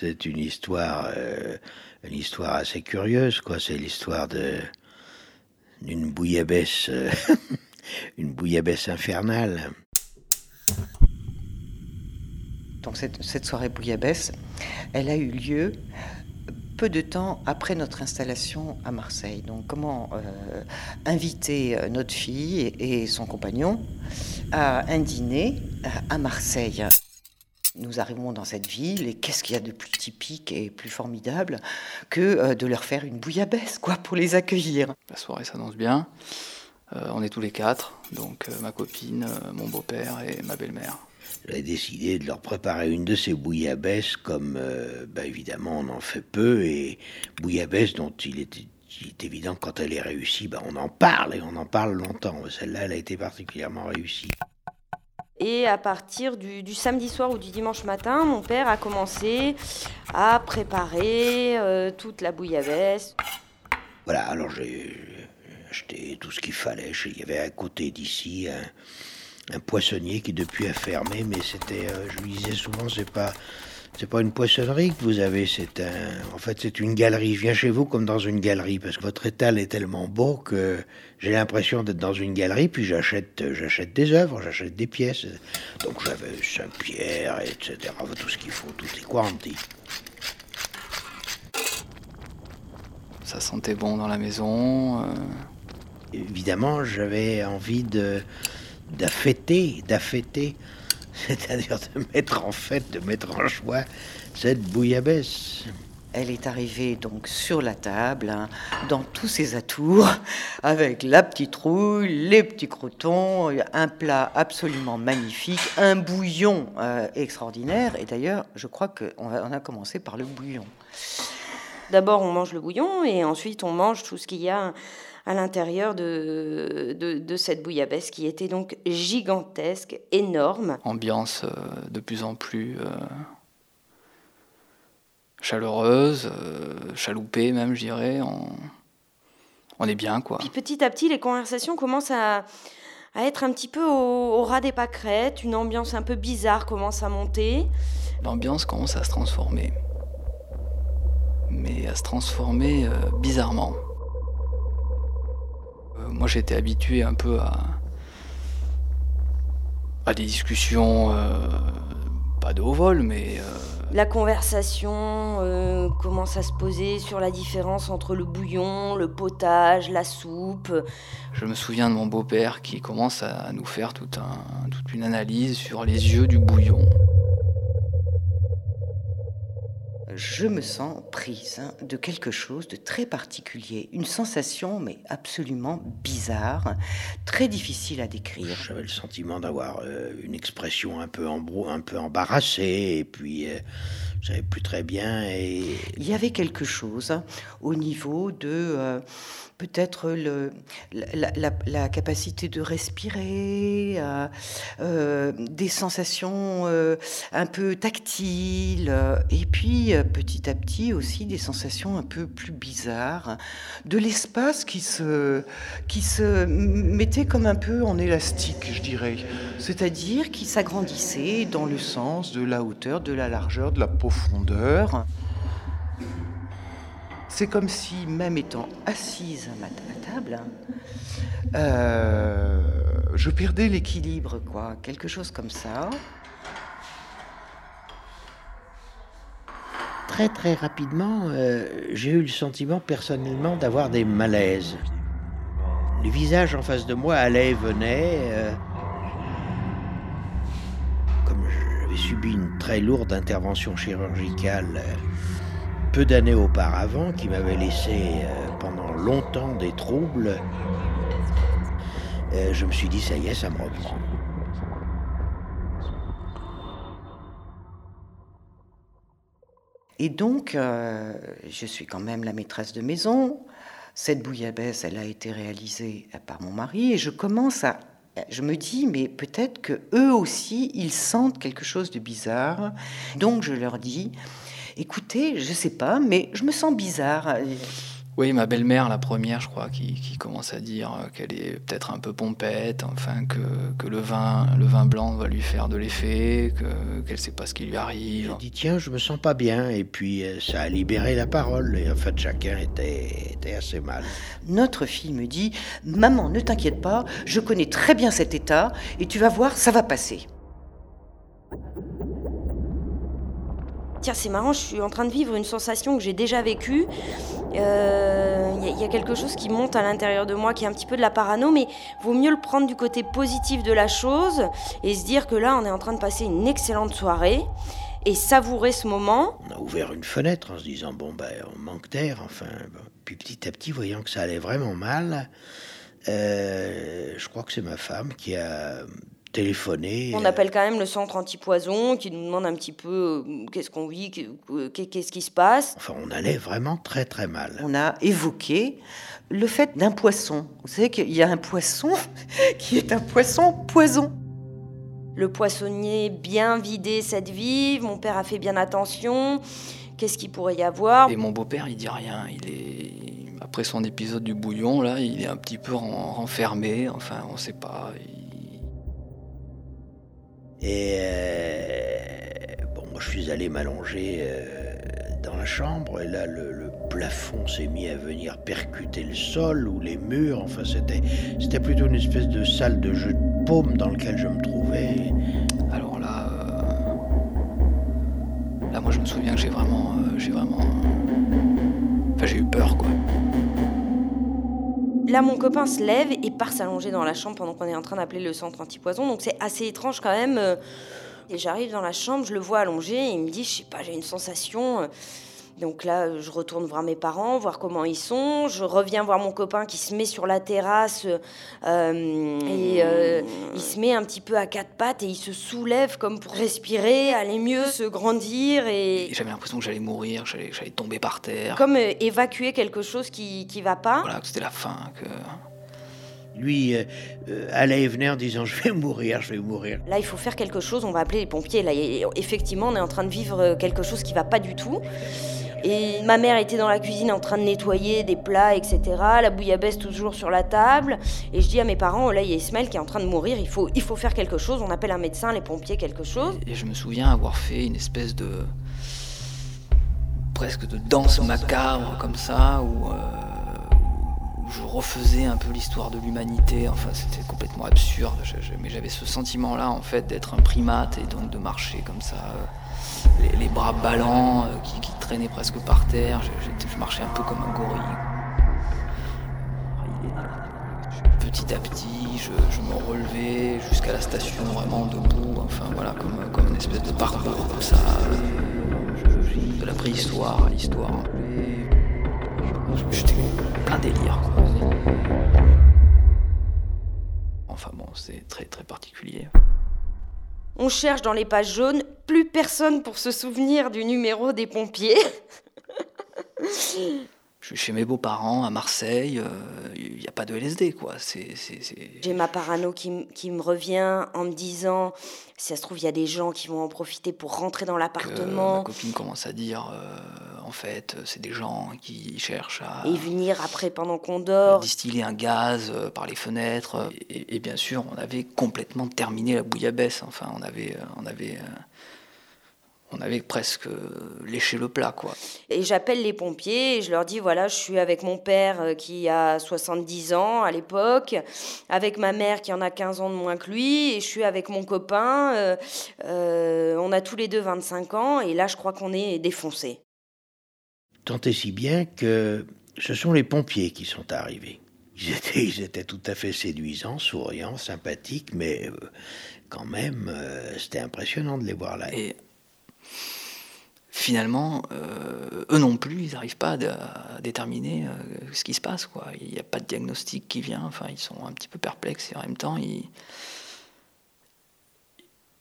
C'est une histoire, euh, une histoire assez curieuse, quoi. C'est l'histoire de d'une bouillabaisse, euh, une bouillabaisse infernale. Donc cette, soirée bouillabaisse, elle a eu lieu peu de temps après notre installation à Marseille. Donc comment euh, inviter notre fille et, son compagnon à un dîner à Marseille nous arrivons dans cette ville et qu'est-ce qu'il y a de plus typique et plus formidable que euh, de leur faire une bouillabaisse, quoi, pour les accueillir. La soirée s'annonce bien. Euh, on est tous les quatre, donc euh, ma copine, euh, mon beau-père et ma belle-mère. J'avais décidé de leur préparer une de ces bouillabaisses, comme euh, bah, évidemment on en fait peu, et bouillabaisse dont il est, il est évident que quand elle est réussie, bah, on en parle et on en parle longtemps. Celle-là, elle a été particulièrement réussie. Et à partir du, samedi soir ou du dimanche matin, mon père a commencé à préparer euh, toute la bouillabaisse. Voilà, alors j'ai acheté tout ce qu'il fallait. Il y avait à côté d'ici un, un poissonnier qui depuis a fermé, mais c'était, euh, je lui disais souvent, c'est pas, c'est pas une poissonnerie que vous avez, c'est un, en fait, c'est une galerie. Je viens chez vous comme dans une galerie parce que votre étal est tellement beau que j'ai l'impression d'être dans une galerie. Puis j'achète, j'achète des œuvres, j'achète des pièces. Donc j'avais Saint-Pierre, etc. Tout ce qu'il faut, tout est quanti. Ça sentait bon dans la maison. euh, évidemment, j'avais envie de d'affêter, d'affêter, c'est-à-dire de mettre en fête, de mettre en joie cette bouillabaisse. Elle est arrivée donc sur la table, hein, dans tous ses atours, avec la petite rouille, les petits croutons, un plat absolument magnifique, un bouillon euh, extraordinaire. Et d'ailleurs, je crois qu'on on a commencé par le bouillon. D'abord, on mange le bouillon et ensuite, on mange tout ce qu'il y a à l'intérieur de, de, de cette bouillabaisse qui était donc gigantesque, énorme. ambiance euh, de plus en plus euh, chaleureuse, euh, chaloupée même, je dirais. On, on est bien, quoi. Puis petit à petit, les conversations commencent à, à être un petit peu au, au ras des pâquerettes. Une ambiance un peu bizarre commence à monter. L'ambiance commence à se transformer. Mais à se transformer euh, bizarrement. Moi, j'étais habitué un peu à, à des discussions, euh, pas de haut vol, mais euh, La conversation euh, commence à se poser sur la différence entre le bouillon, le potage, la soupe? Je me souviens de mon beau-père qui commence à nous faire tout un- toute une analyse sur les yeux du bouillon. Je me sens prise hein, de quelque chose de très particulier, une sensation mais absolument bizarre, très difficile à décrire. J'avais le sentiment d'avoir euh, une expression un peu, un peu embarrassée, et puis euh, je savais plus très bien. Et Il y avait quelque chose hein, au niveau de euh, peut-être la, la- la capacité de respirer, euh, des sensations un peu tactiles, et puis petit à petit aussi des sensations un peu plus bizarres, de l'espace qui se, qui se mettait comme un peu en élastique, je dirais, c'est-à-dire qui s'agrandissait dans le sens de la hauteur, de la largeur, de la profondeur. C'est comme si, même étant assise à ma table, euh, je perdais l'équilibre, quoi, quelque chose comme ça. Très très rapidement, euh, j'ai eu le sentiment personnellement d'avoir des malaises. Le visage en face de moi allait et venait. euh, comme j'avais subi une très lourde intervention chirurgicale euh, peu d'années auparavant, qui m'avait laissé pendant longtemps des troubles, je me suis dit, ça y est, ça me reprend. Et donc, euh, je suis quand même la maîtresse de maison. Cette bouillabaisse, elle a été réalisée par mon mari, et je commence à je me dis, mais peut-être que eux aussi, ils sentent quelque chose de bizarre. Donc je leur dis, écoutez, je sais pas, mais je me sens bizarre. Oui, ma belle-mère, la première, je crois, qui, qui commence à dire qu'elle est peut-être un peu pompette, enfin que, que, le, vin, le vin blanc va lui faire de l'effet, que, qu'elle ne sait pas ce qui lui arrive. J'ai dit tiens, je me sens pas bien, et puis euh, ça a libéré la parole, et en fait chacun était, était assez mal. Notre fille me dit Maman, ne t'inquiète pas, je connais très bien cet état, et tu vas voir, ça va passer. Tiens, c'est marrant, je suis en train de vivre une sensation que j'ai déjà vécue. Il euh, y, a quelque chose qui monte à l'intérieur de moi qui est un petit peu de la parano, mais vaut mieux le prendre du côté positif de la chose et se dire que là, on est en train de passer une excellente soirée et savourer ce moment. On a ouvert une fenêtre en se disant bon ben on manque d'air, enfin. Puis petit à petit, voyant que ça allait vraiment mal, euh, je crois que c'est ma femme qui a On appelle quand même le centre antipoison qui nous demande un petit peu euh, qu'est-ce qu'on vit, qu'est-ce qui se passe. Enfin, on allait vraiment très très mal. On a évoqué le fait d'un poisson. Vous savez qu'il y a un poisson qui est un poisson poison. Le poissonnier bien vidé cette vie, mon père a fait bien attention. Qu'est-ce qu'il pourrait y avoir? Et mon beau-père, il dit rien. Il est après son épisode du bouillon, là, il est un petit peu renfermé. Enfin, on sait pas. Il et euh, bon, moi je suis allé m'allonger euh, dans la chambre et là le, plafond s'est mis à venir percuter le sol ou les murs. Enfin, c'était c'était plutôt une espèce de salle de jeu de paume dans lequel je me trouvais. Alors là, euh, là moi je me souviens que j'ai vraiment, j'ai vraiment, enfin j'ai eu peur quoi. Là, mon copain se lève et part s'allonger dans la chambre pendant qu'on est en train d'appeler le centre antipoison. Donc c'est assez étrange quand même. Et j'arrive dans la chambre, je le vois allongé et il me dit, je sais pas, j'ai une sensation. Donc là, je retourne voir mes parents, voir comment ils sont. Je reviens voir mon copain qui se met sur la terrasse euh, et euh, il se met un petit peu à quatre pattes et il se soulève comme pour respirer, aller mieux, se grandir. Et, J'avais l'impression que j'allais mourir, j'allais, j'allais tomber par terre. Comme euh, évacuer quelque chose qui qui va pas. Voilà, que c'était la fin. Que... Lui euh, allait et venait en disant je vais mourir, je vais mourir. Là, il faut faire quelque chose, on va appeler les pompiers. Là, effectivement, on est en train de vivre quelque chose qui va pas du tout. Et ma mère était dans la cuisine en train de nettoyer des plats, etc. La bouillabaisse toujours sur la table. Et je dis à mes parents, oh là, il y a Ismaël qui est en train de mourir, il faut, il faut faire quelque chose. On appelle un médecin, les pompiers, quelque chose. Et je me souviens avoir fait une espèce de. presque de danse macabre comme ça, où, euh, je refaisais un peu l'histoire de l'humanité. Enfin, c'était complètement absurde. Mais j'avais ce sentiment-là, en fait, d'être un primate et donc de marcher comme ça. Euh, les, bras ballants euh, qui, traînaient presque par terre. Je, marchais un peu comme un gorille. Petit à petit, je, me relevais jusqu'à la station vraiment debout. Enfin voilà, comme, une espèce de parcours comme ça. De la préhistoire à l'histoire. Plein délire. Quoi. Enfin bon, c'est très très particulier. On cherche dans les pages jaunes, plus personne pour se souvenir du numéro des pompiers. Je suis chez mes beaux-parents à Marseille, il euh, n'y a pas de LSD, quoi. J'ai ma parano qui, qui, me revient en me disant, si ça se trouve, il y a des gens qui vont en profiter pour rentrer dans l'appartement. Ma copine commence à dire, euh, en fait, c'est des gens qui cherchent à... Et venir après, pendant qu'on dort. Distiller un gaz euh, par les fenêtres. Et, et, bien sûr, on avait complètement terminé la bouillabaisse. Enfin, on avait... On avait on avait presque léché le plat, quoi. Et j'appelle les pompiers et je leur dis voilà, je suis avec mon père qui a 70 ans à l'époque, avec ma mère qui en a 15 ans de moins que lui, et je suis avec mon copain. Euh, euh, on a tous les deux 25 ans et là, je crois qu'on est défoncés. Tant et si bien que ce sont les pompiers qui sont arrivés. Ils étaient, ils étaient tout à fait séduisants, souriants, sympathiques, mais euh, quand même, c'était impressionnant de les voir là. Et finalement, euh, eux non plus, ils n'arrivent pas à, déterminer euh, ce qui se passe. Il n'y a pas de diagnostic qui vient. Enfin, ils sont un petit peu perplexes et en même temps, ils,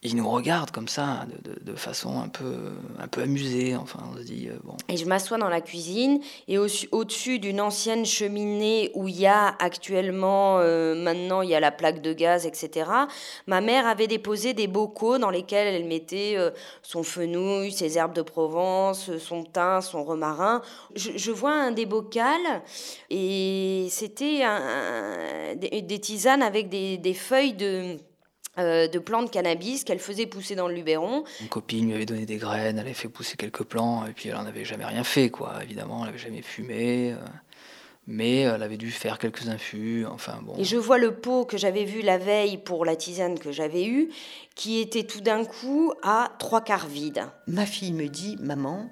il nous regarde comme ça, de, façon un peu, un peu amusée. Enfin, on se dit euh, bon. Et je m'assois dans la cuisine et au-dessus d'une ancienne cheminée où il y a actuellement, euh, maintenant, il y a la plaque de gaz, etc. Ma mère avait déposé des bocaux dans lesquels elle mettait euh, son fenouil, ses herbes de Provence, son thym, son romarin. Je, vois un des bocals et c'était des, tisanes avec des feuilles de euh, de plantes de cannabis qu'elle faisait pousser dans le Luberon. Une copine lui avait donné des graines, elle avait fait pousser quelques plants, et puis elle n'en avait jamais rien fait, quoi. Évidemment, elle n'avait jamais fumé, euh, mais elle avait dû faire quelques infus, enfin bon. Et je vois le pot que j'avais vu la veille pour la tisane que j'avais eue, qui était tout d'un coup à trois quarts vide. Ma fille me dit, maman,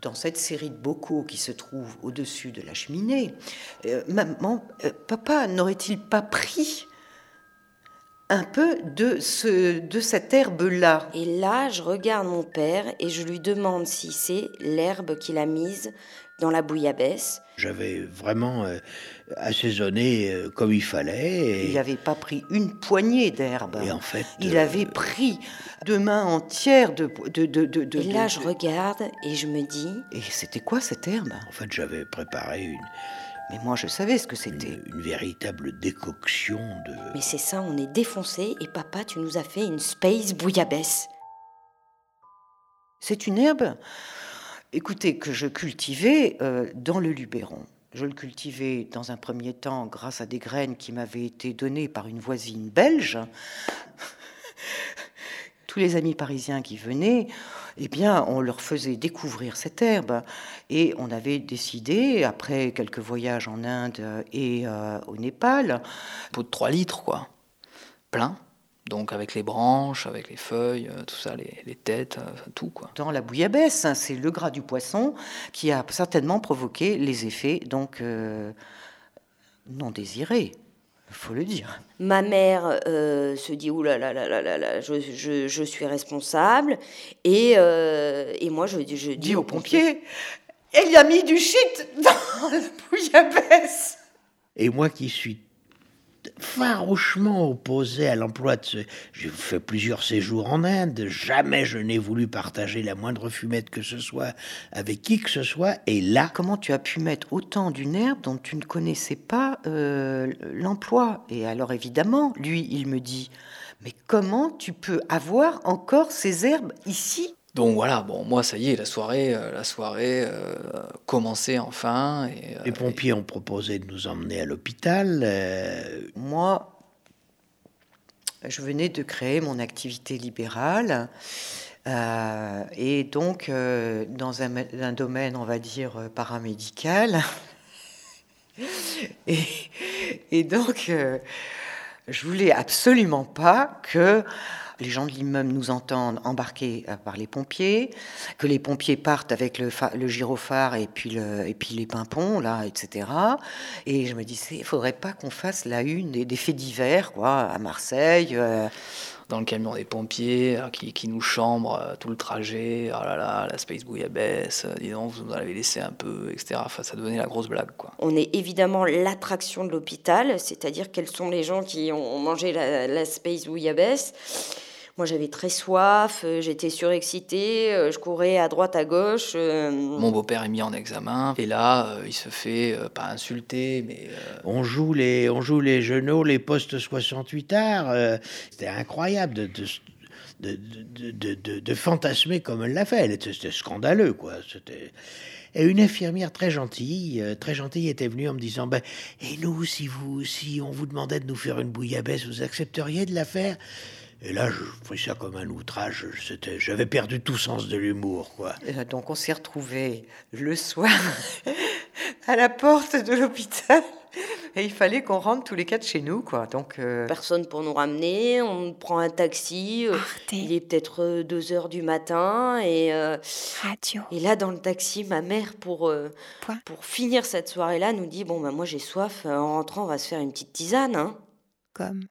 dans cette série de bocaux qui se trouve au-dessus de la cheminée, euh, maman, papa n'aurait-il pas pris un peu de, ce, de cette herbe-là. Et là, je regarde mon père et je lui demande si c'est l'herbe qu'il a mise dans la bouillabaisse. J'avais vraiment euh, assaisonné euh, comme il fallait. Il n'avait pas pris une poignée d'herbe. Et en fait, il avait euh, pris deux mains entières de. de, de, de et là, je regarde et je me dis. Et c'était quoi cette herbe? En fait, j'avais préparé une mais moi, je savais ce que c'était. Une, véritable décoction de. Mais c'est ça, on est défoncé et papa, tu nous as fait une space bouillabaisse. C'est une herbe, écoutez, que je cultivais euh, dans le Luberon. Je le cultivais dans un premier temps grâce à des graines qui m'avaient été données par une voisine belge tous les amis parisiens qui venaient, eh bien, on leur faisait découvrir cette herbe. Et on avait décidé, après quelques voyages en Inde et euh, au Népal. Pot de 3 litres, quoi. Plein. Donc avec les branches, avec les feuilles, euh, tout ça, les, têtes, euh, tout quoi. Dans la bouillabaisse, hein, c'est le gras du poisson qui a certainement provoqué les effets donc non désirés faut le dire. Ma mère euh, se dit oulala, là là là là, je, je, je suis responsable. Et, euh, et moi, je, je dis, aux pompiers, elle y a mis du shit dans la bouillabaisse. Et moi qui suis farouchement opposé à l'emploi de ce. J'ai fait plusieurs séjours en Inde. Jamais je n'ai voulu partager la moindre fumette que ce soit avec qui que ce soit. Et là. Comment tu as pu mettre autant d'une herbe dont tu ne connaissais pas euh, l'emploi? Et alors évidemment, lui, il me dit. Mais comment tu peux avoir encore ces herbes ici? Donc voilà, bon, moi ça y est, la soirée, euh, la soirée euh, commençait enfin. Et, Les pompiers ont proposé de nous emmener à l'hôpital. Moi, je venais de créer mon activité libérale. et donc, dans un, domaine, on va dire, paramédical. et, et, donc, je voulais absolument pas que les gens de l'immeuble nous entendent embarquer euh, par les pompiers, que les pompiers partent avec le, le gyrophare et puis, le, et puis les pimpons, là, etc. Et je me disais, il faudrait pas qu'on fasse la une des, faits divers, quoi, à Marseille. Euh. dans le camion des pompiers euh, qui, qui, nous chambre tout le trajet. Oh là là, la Space Bouillabaisse, dis donc, vous nous en avez laissé un peu, etc. Enfin, ça devenait la grosse blague. Quoi. On est évidemment l'attraction de l'hôpital, c'est-à-dire quels sont les gens qui ont mangé la, la Space Bouillabaisse. Moi, j'avais très soif, euh, j'étais surexcitée, euh, je courais à droite, à gauche. Euh. Mon beau-père est mis en examen, et là, il se fait pas insulter, mais. On, joue les, on joue les genoux, les postes 68 arts. C'était incroyable de, de de, de, de, fantasmer comme elle l'a fait. C'était scandaleux, quoi. C'était. Et une infirmière très gentille, très gentille, était venue en me disant ben, Et nous, si, vous, si on vous demandait de nous faire une bouillabaisse, vous accepteriez de la faire? Et là, je pris ça comme un outrage. J'avais perdu tout sens de l'humour, quoi. Donc, on s'est retrouvés le soir à la porte de l'hôpital. Et il fallait qu'on rentre tous les quatre chez nous, quoi. Donc euh, personne pour nous ramener. On prend un taxi. Euh, il est peut-être 2 euh, heures du matin et Radio. Et là, dans le taxi, ma mère, pour pour finir cette soirée-là, nous dit bon ben moi j'ai soif. En rentrant, on va se faire une petite tisane. Hein. Comme